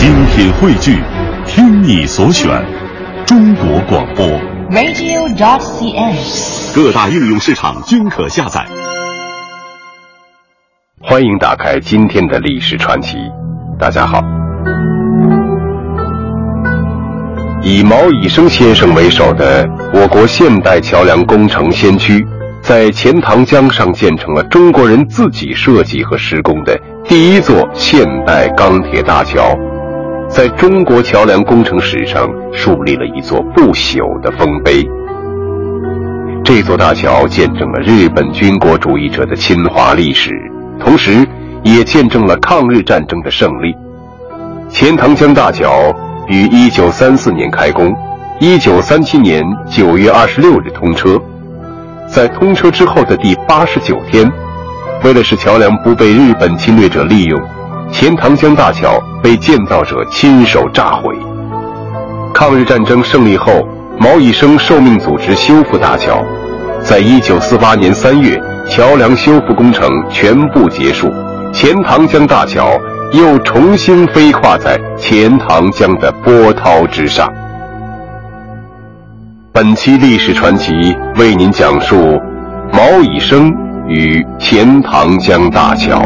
精品汇聚，听你所选，中国广播。radio.cn。各大应用市场均可下载。欢迎打开今天的历史传奇。大家好，以毛以升先生为首的我国现代桥梁工程先驱，在钱塘江上建成了中国人自己设计和施工的第一座现代钢铁大桥，在中国桥梁工程史上树立了一座不朽的丰碑。这座大桥见证了日本军国主义者的侵华历史。同时，也见证了抗日战争的胜利。钱塘江大桥于1934年开工，1937年9月26日通车。在通车之后的第89天，为了使桥梁不被日本侵略者利用，钱塘江大桥被建造者亲手炸毁。抗日战争胜利后，毛以升受命组织修复大桥。在1948年3月。桥梁修复工程全部结束，钱塘江大桥又重新飞跨在钱塘江的波涛之上。本期历史传奇为您讲述毛以升与钱塘江大桥。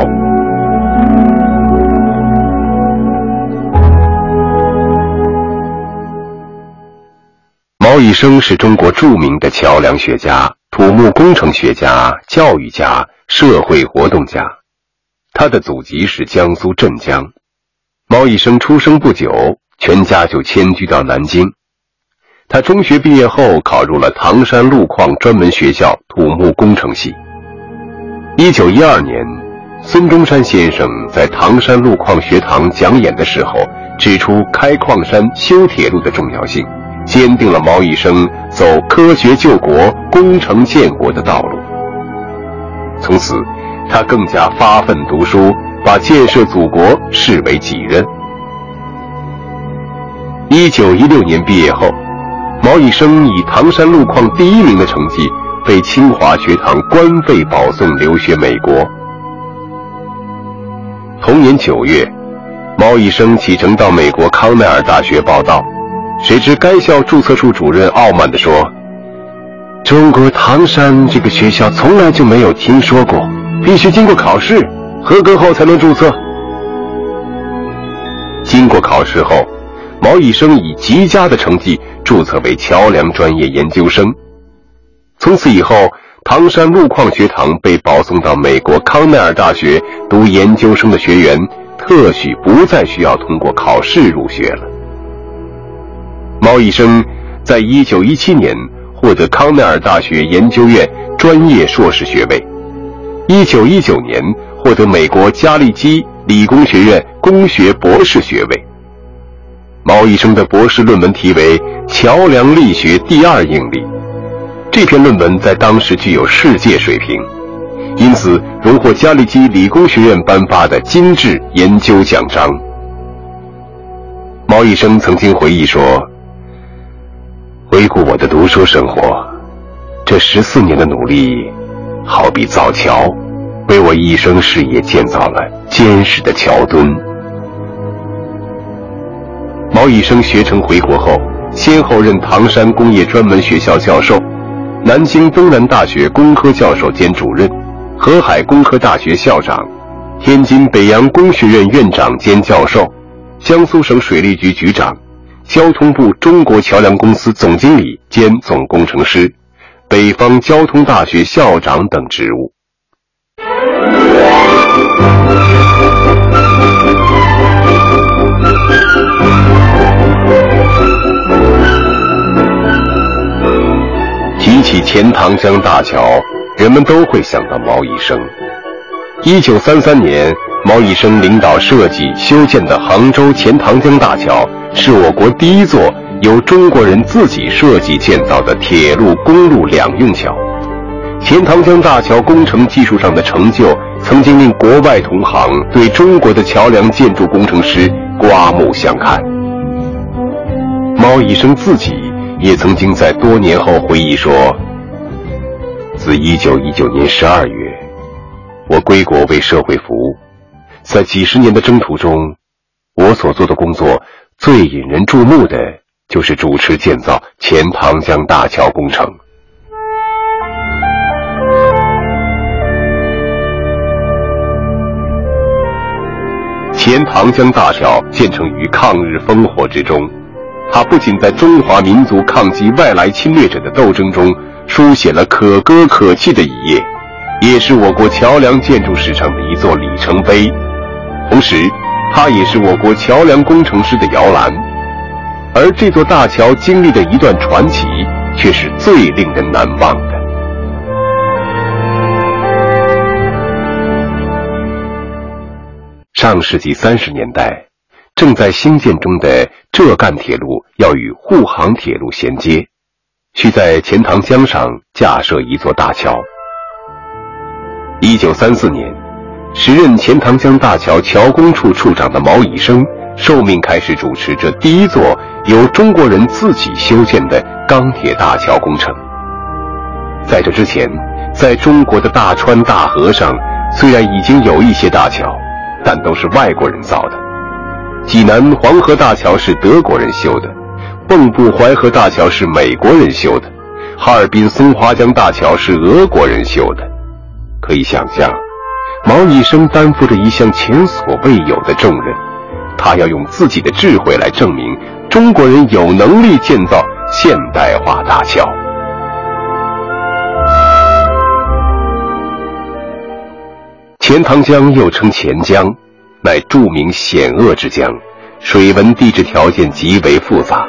毛以升是中国著名的桥梁学家。土木工程学家、教育家、社会活动家，他的祖籍是江苏镇江。毛以升出生不久，全家就迁居到南京。他中学毕业后考入了唐山路矿专门学校土木工程系。一九一二年，孙中山先生在唐山路矿学堂讲演的时候，指出开矿山、修铁路的重要性。坚定了毛以升走科学救国、工程建国的道路。从此，他更加发奋读书，把建设祖国视为己任。一九一六年毕业后，毛以升以唐山路矿第一名的成绩，被清华学堂官费保送留学美国。同年九月，毛以升启程到美国康奈尔大学报道。谁知该校注册处主任傲慢地说：“中国唐山这个学校从来就没有听说过，必须经过考试，合格后才能注册。”经过考试后，毛以升以极佳的成绩注册为桥梁专业研究生。从此以后，唐山路矿学堂被保送到美国康奈尔大学读研究生的学员，特许不再需要通过考试入学了。毛以生在1917年获得康奈尔大学研究院专业硕士学位，1919年获得美国加利基理工学院工学博士学位。毛以生的博士论文题为《桥梁力学第二应力》，这篇论文在当时具有世界水平，因此荣获加利基理工学院颁发的金质研究奖章。毛医生曾经回忆说。回顾我的读书生活，这十四年的努力，好比造桥，为我一生事业建造了坚实的桥墩。毛以升学成回国后，先后任唐山工业专门学校教授、南京东南大学工科教授兼主任、河海工科大学校长、天津北洋工学院院长兼教授、江苏省水利局局长。交通部中国桥梁公司总经理兼总工程师，北方交通大学校长等职务。提起钱塘江大桥，人们都会想到毛以升。一九三三年，毛以升领导设计修建的杭州钱塘江大桥。是我国第一座由中国人自己设计建造的铁路、公路两用桥。钱塘江大桥工程技术上的成就，曾经令国外同行对中国的桥梁建筑工程师刮目相看。毛以升自己也曾经在多年后回忆说：“自1919年12月，我归国为社会服务，在几十年的征途中。”我所做的工作最引人注目的，就是主持建造钱塘江大桥工程。钱塘江大桥建成于抗日烽火之中，它不仅在中华民族抗击外来侵略者的斗争中书写了可歌可泣的一页，也是我国桥梁建筑史上的一座里程碑。同时，它也是我国桥梁工程师的摇篮，而这座大桥经历的一段传奇，却是最令人难忘的。上世纪三十年代，正在兴建中的浙赣铁路要与沪杭铁路衔接，需在钱塘江上架设一座大桥。一九三四年。时任钱塘江大桥桥工处处长的毛以升受命开始主持这第一座由中国人自己修建的钢铁大桥工程。在这之前，在中国的大川大河上，虽然已经有一些大桥，但都是外国人造的。济南黄河大桥是德国人修的，蚌埠淮河大桥是美国人修的，哈尔滨松花江大桥是俄国人修的。可以想象。毛以生担负着一项前所未有的重任，他要用自己的智慧来证明中国人有能力建造现代化大桥。钱塘江又称钱江，乃著名险恶之江，水文地质条件极为复杂，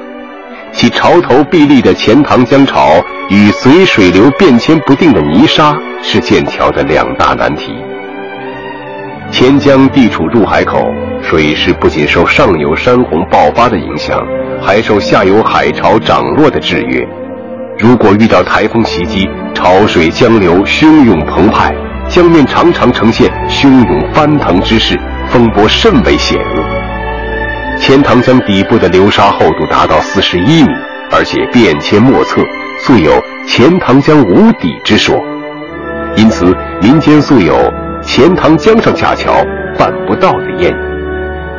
其潮头壁立的钱塘江潮与随水流变迁不定的泥沙，是建桥的两大难题。钱江地处入海口，水势不仅受上游山洪爆发的影响，还受下游海潮涨落的制约。如果遇到台风袭击，潮水江流汹涌澎湃，江面常常呈现汹涌翻腾之势，风波甚为险恶。钱塘江底部的流沙厚度达到四十一米，而且变迁莫测，素有“钱塘江无底”之说。因此，民间素有。钱塘江上架桥办不到的谚语，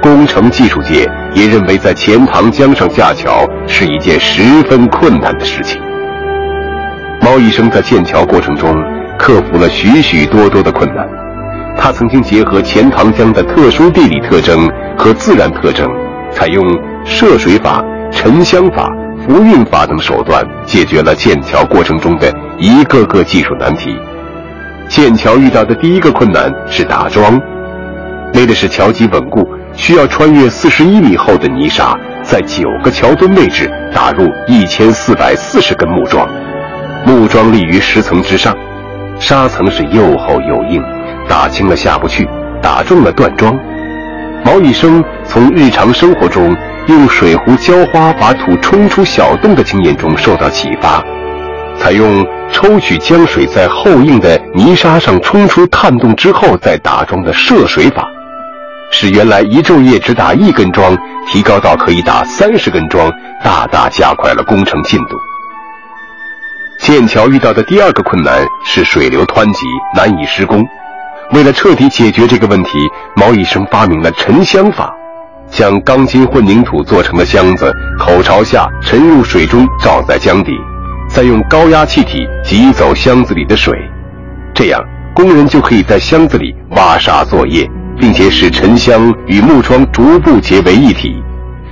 工程技术界也认为在钱塘江上架桥是一件十分困难的事情。毛医生在建桥过程中克服了许许多多的困难，他曾经结合钱塘江的特殊地理特征和自然特征，采用涉水法、沉箱法、浮运法等手段，解决了建桥过程中的一个个技术难题。建桥遇到的第一个困难是打桩，为的是桥基稳固，需要穿越四十一米厚的泥沙，在九个桥墩位置打入一千四百四十根木桩，木桩立于石层之上，沙层是又厚又硬，打轻了下不去，打重了断桩。毛以生从日常生活中用水壶浇花把土冲出小洞的经验中受到启发。采用抽取江水在厚硬的泥沙上冲出探洞之后再打桩的涉水法，使原来一昼夜只打一根桩，提高到可以打三十根桩，大大加快了工程进度。建桥遇到的第二个困难是水流湍急，难以施工。为了彻底解决这个问题，毛以生发明了沉箱法，将钢筋混凝土做成的箱子口朝下沉入水中，罩在江底。再用高压气体挤走箱子里的水，这样工人就可以在箱子里挖沙作业，并且使沉箱与木桩逐步结为一体。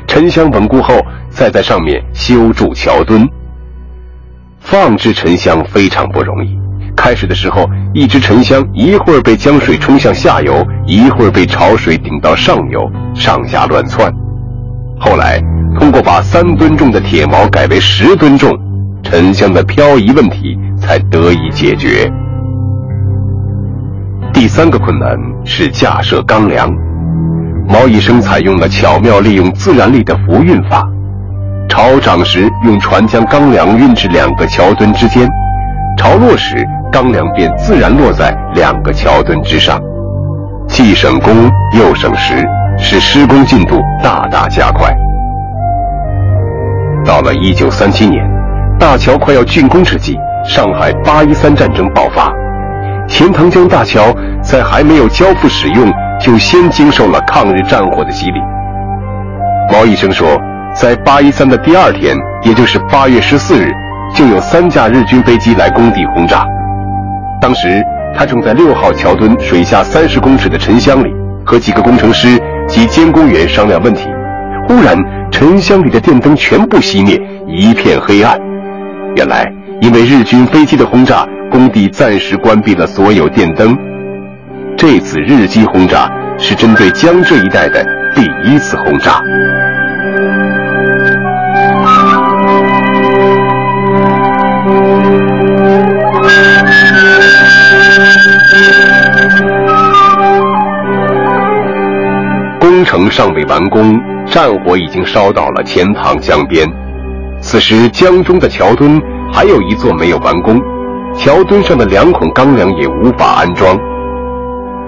沉箱稳固后，再在上面修筑桥墩。放置沉箱非常不容易。开始的时候，一只沉箱一会儿被江水冲向下游，一会儿被潮水顶到上游，上下乱窜。后来，通过把三吨重的铁锚改为十吨重。沉箱的漂移问题才得以解决。第三个困难是架设钢梁，毛以生采用了巧妙利用自然力的浮运法，潮涨时用船将钢梁运至两个桥墩之间，潮落时钢梁便自然落在两个桥墩之上，既省工又省时，使施工进度大大加快。到了一九三七年。大桥快要竣工之际，上海八一三战争爆发，钱塘江大桥在还没有交付使用，就先经受了抗日战火的洗礼。毛医生说，在八一三的第二天，也就是八月十四日，就有三架日军飞机来工地轰炸。当时他正在六号桥墩水下三十公尺的沉箱里，和几个工程师及监工员商量问题。忽然，沉箱里的电灯全部熄灭，一片黑暗。原来，因为日军飞机的轰炸，工地暂时关闭了所有电灯。这次日机轰炸是针对江浙一带的第一次轰炸。工程尚未完工，战火已经烧到了钱塘江边。此时，江中的桥墩还有一座没有完工，桥墩上的两孔钢梁也无法安装。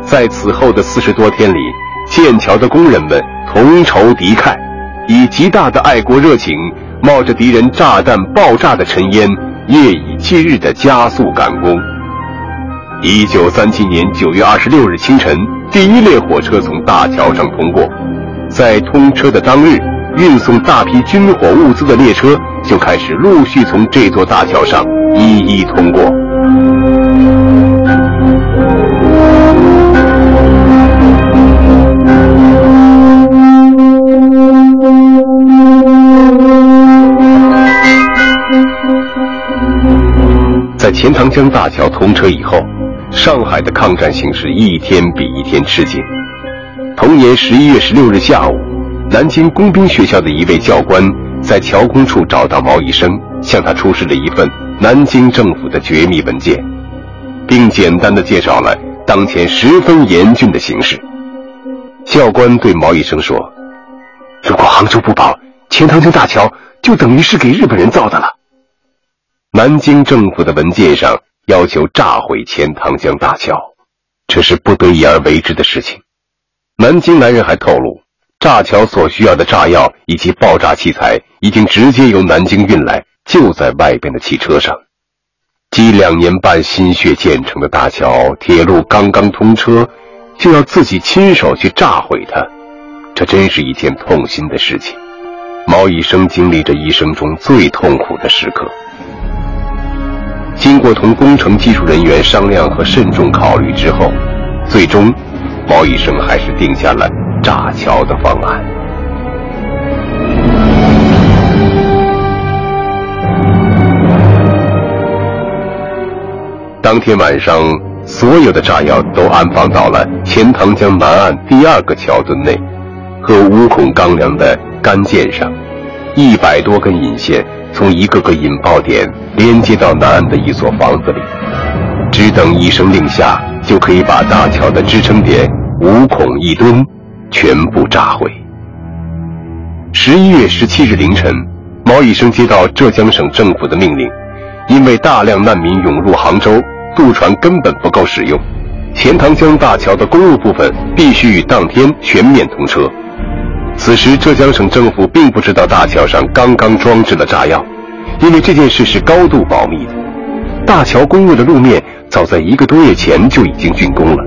在此后的四十多天里，建桥的工人们同仇敌忾，以极大的爱国热情，冒着敌人炸弹爆炸的尘烟，夜以继日地加速赶工。一九三七年九月二十六日清晨，第一列火车从大桥上通过，在通车的当日，运送大批军火物资的列车就开始陆续从这座大桥上一一通过。在钱塘江大桥通车以后，上海的抗战形势一天比一天吃紧。同年十一月十六日下午，南京工兵学校的一位教官在桥工处找到毛医生，向他出示了一份南京政府的绝密文件，并简单的介绍了当前十分严峻的形势。教官对毛医生说：“如果杭州不保，钱塘江大桥就等于是给日本人造的了。”南京政府的文件上要求炸毁钱塘江大桥，这是不得已而为之的事情。南京男人还透露，炸桥所需要的炸药以及爆炸器材已经直接由南京运来，就在外边的汽车上。积两年半心血建成的大桥，铁路刚刚通车，就要自己亲手去炸毁它，这真是一件痛心的事情。毛医生经历着一生中最痛苦的时刻。经过同工程技术人员商量和慎重考虑之后，最终，毛医生还是定下了炸桥的方案。当天晚上，所有的炸药都安放到了钱塘江南岸第二个桥墩内，和五孔钢梁的杆件上，一百多根引线。从一个个引爆点连接到南岸的一所房子里，只等一声令下，就可以把大桥的支撑点五孔一墩全部炸毁。十一月十七日凌晨，毛以生接到浙江省政府的命令，因为大量难民涌入杭州，渡船根本不够使用，钱塘江大桥的公路部分必须于当天全面通车。此时，浙江省政府并不知道大桥上刚刚装置了炸药，因为这件事是高度保密的。大桥公路的路面早在一个多月前就已经竣工了，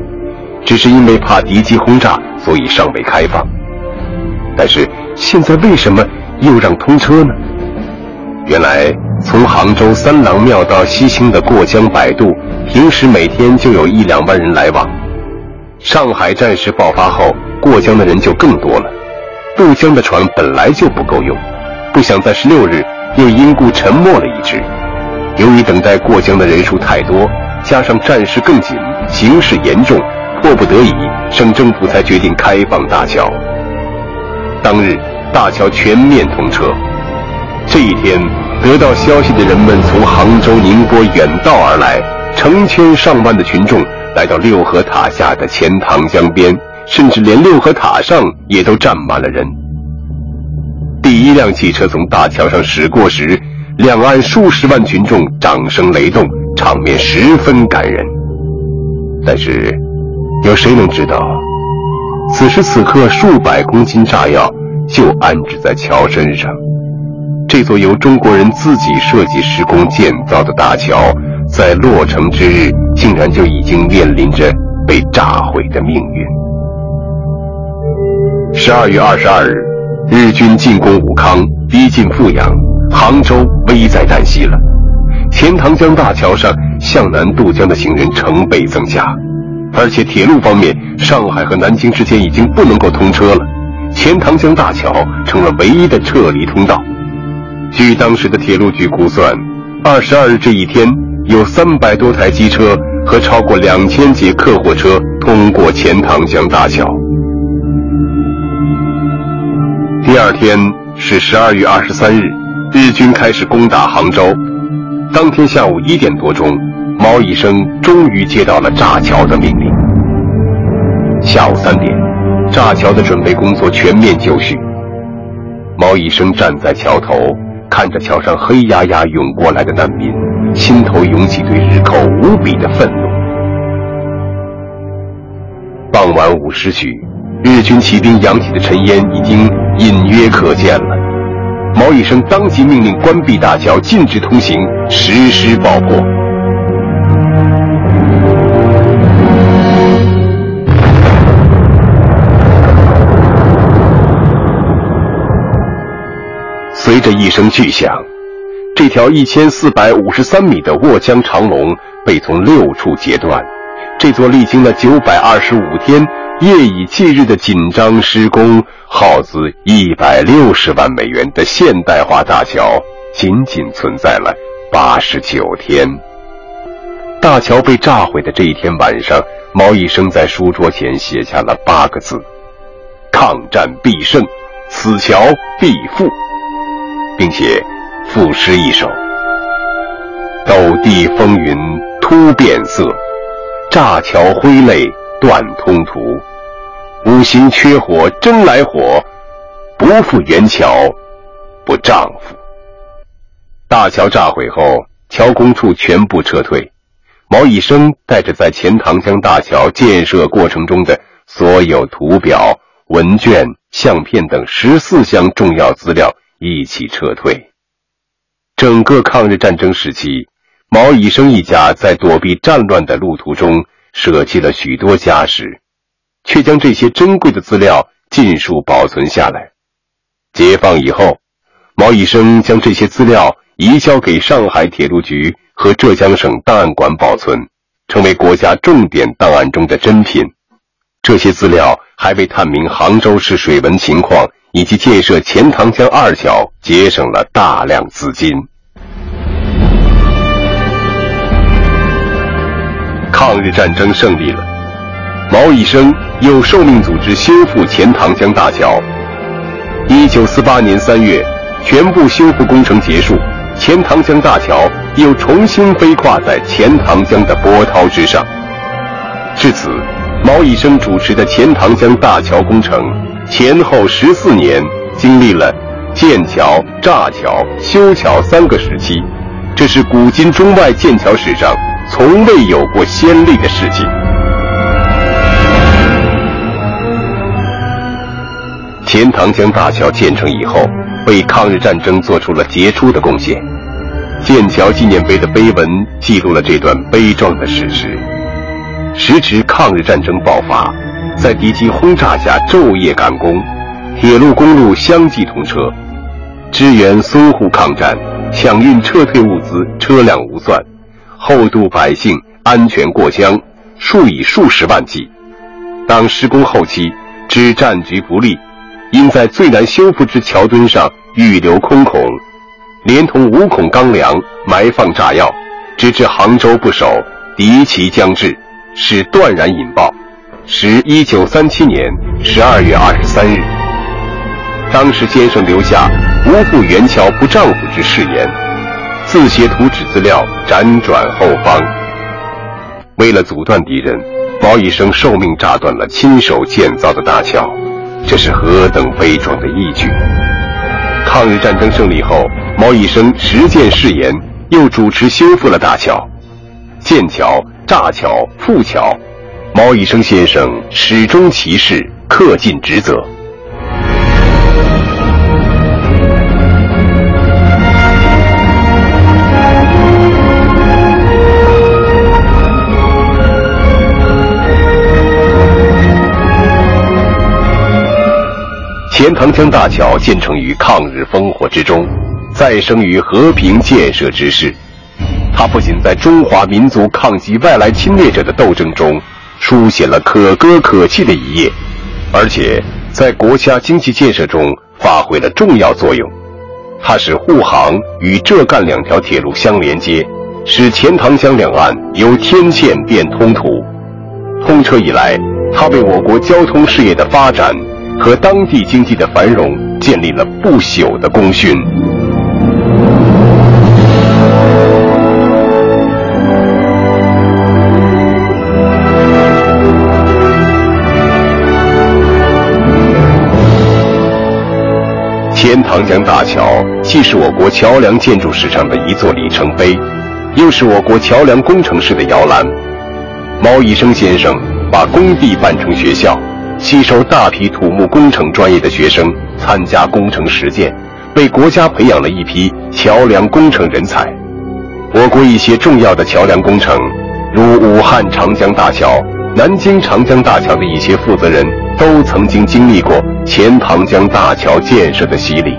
只是因为怕敌机轰炸，所以尚未开放。但是现在为什么又让通车呢？原来，从杭州三郎庙到西兴的过江摆渡，平时每天就有一两万人来往。上海战事爆发后，过江的人就更多了。渡江的船本来就不够用，不想在十六日又因故沉没了一只。由于等待过江的人数太多，加上战事更紧，形势严重，迫不得已，省政府才决定开放大桥。当日，大桥全面通车。这一天，得到消息的人们从杭州、宁波远道而来，成千上万的群众来到六合塔下的钱塘江边。甚至连六合塔上也都站满了人。第一辆汽车从大桥上驶过时，两岸数十万群众掌声雷动，场面十分感人。但是，有谁能知道，此时此刻数百公斤炸药就安置在桥身上？这座由中国人自己设计施工建造的大桥，在落成之日，竟然就已经面临着被炸毁的命运。十二月二十二日，日军进攻武康，逼近阜阳，杭州危在旦夕了。钱塘江大桥上向南渡江的行人成倍增加，而且铁路方面，上海和南京之间已经不能够通车了，钱塘江大桥成了唯一的撤离通道。据当时的铁路局估算，二十二日这一天有三百多台机车和超过两千节客货车通过钱塘江大桥。第二天是十二月二十三日，日军开始攻打杭州。当天下午一点多钟，毛以生终于接到了炸桥的命令。下午三点，炸桥的准备工作全面就绪。毛以生站在桥头，看着桥上黑压压涌过来的难民，心头涌起对日寇无比的愤怒。傍晚五时许。日军骑兵扬起的尘烟已经隐约可见了。毛以生当即命令关闭大桥，禁止通行，实施爆破。随着一声巨响，这条一千四百五十三米的卧江长龙被从六处截断。这座历经了九百二十五天。夜以继日的紧张施工，耗资一百六十万美元的现代化大桥，仅仅存在了八十九天。大桥被炸毁的这一天晚上，毛以生在书桌前写下了八个字：“抗战必胜，此桥必复。”并且赋诗一首：“斗地风云突变色，炸桥挥泪断通途。”五行缺火真来火，不负元桥不丈夫。大桥炸毁后，桥工处全部撤退。毛以生带着在钱塘江大桥建设过程中的所有图表、文卷、相片等十四项重要资料一起撤退。整个抗日战争时期，毛以生一家在躲避战乱的路途中舍弃了许多家什。却将这些珍贵的资料尽数保存下来。解放以后，毛以生将这些资料移交给上海铁路局和浙江省档案馆保存，成为国家重点档案中的珍品。这些资料还为探明杭州市水文情况以及建设钱塘江二桥节省了大量资金。抗日战争胜利了，毛以生。又受命组织修复钱塘江大桥。一九四八年三月，全部修复工程结束，钱塘江大桥又重新飞跨在钱塘江的波涛之上。至此，毛以生主持的钱塘江大桥工程前后十四年，经历了建桥、炸桥、修桥三个时期，这是古今中外建桥史上从未有过先例的事情。钱塘江大桥建成以后，为抗日战争做出了杰出的贡献。建桥纪念碑的碑文记录了这段悲壮的史实。时值抗日战争爆发，在敌机轰炸下昼夜赶工，铁路公路相继通车，支援淞沪抗战，抢运撤退物资车辆无算，后渡百姓安全过江，数以数十万计。当施工后期，知战局不利。因在最难修复之桥墩上预留空孔，连同五孔钢梁埋放炸药，直至杭州不守，敌旗将至，使断然引爆。时一九三七年十二月二十三日，当时先生留下“无负元桥不丈夫”之誓言，自携图纸资料辗转后方。为了阻断敌人，毛以生受命炸断了亲手建造的大桥。这是何等悲壮的义举！抗日战争胜利后，毛以生实践誓言，又主持修复了大桥、建桥、炸桥、复桥。毛以生先生始终其事，恪尽职责。钱塘。江大桥建成于抗日烽火之中，再生于和平建设之势。它不仅在中华民族抗击外来侵略者的斗争中书写了可歌可泣的一页，而且在国家经济建设中发挥了重要作用。它使沪杭与浙赣两条铁路相连接，使钱塘江两岸由天堑变通途。通车以来，它为我国交通事业的发展和当地经济的繁荣建立了不朽的功勋。钱塘江大桥既是我国桥梁建筑史上的一座里程碑，又是我国桥梁工程师的摇篮。毛以生先生把工地办成学校，吸收大批土木工程专业的学生参加工程实践，为国家培养了一批桥梁工程人才。我国一些重要的桥梁工程，如武汉长江大桥、南京长江大桥的一些负责人，都曾经经历过钱塘江大桥建设的洗礼。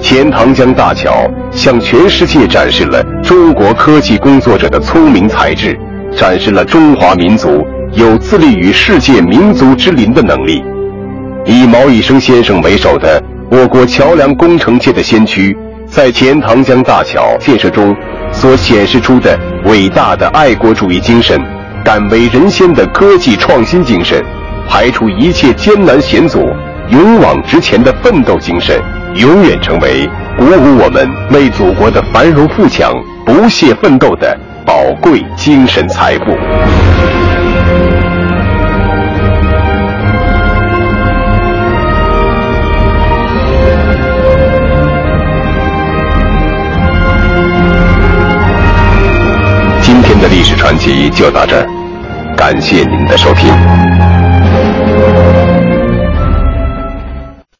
钱塘江大桥向全世界展示了中国科技工作者的聪明才智。展示了中华民族有自立于世界民族之林的能力。以毛以生先生为首的我国桥梁工程界的先驱，在钱塘江大桥建设中所显示出的伟大的爱国主义精神、敢为人先的科技创新精神、排除一切艰难险阻、勇往直前的奋斗精神，永远成为鼓舞我们为祖国的繁荣富强不懈奋斗的。宝贵精神财富。传奇就到这儿，感谢您的收听。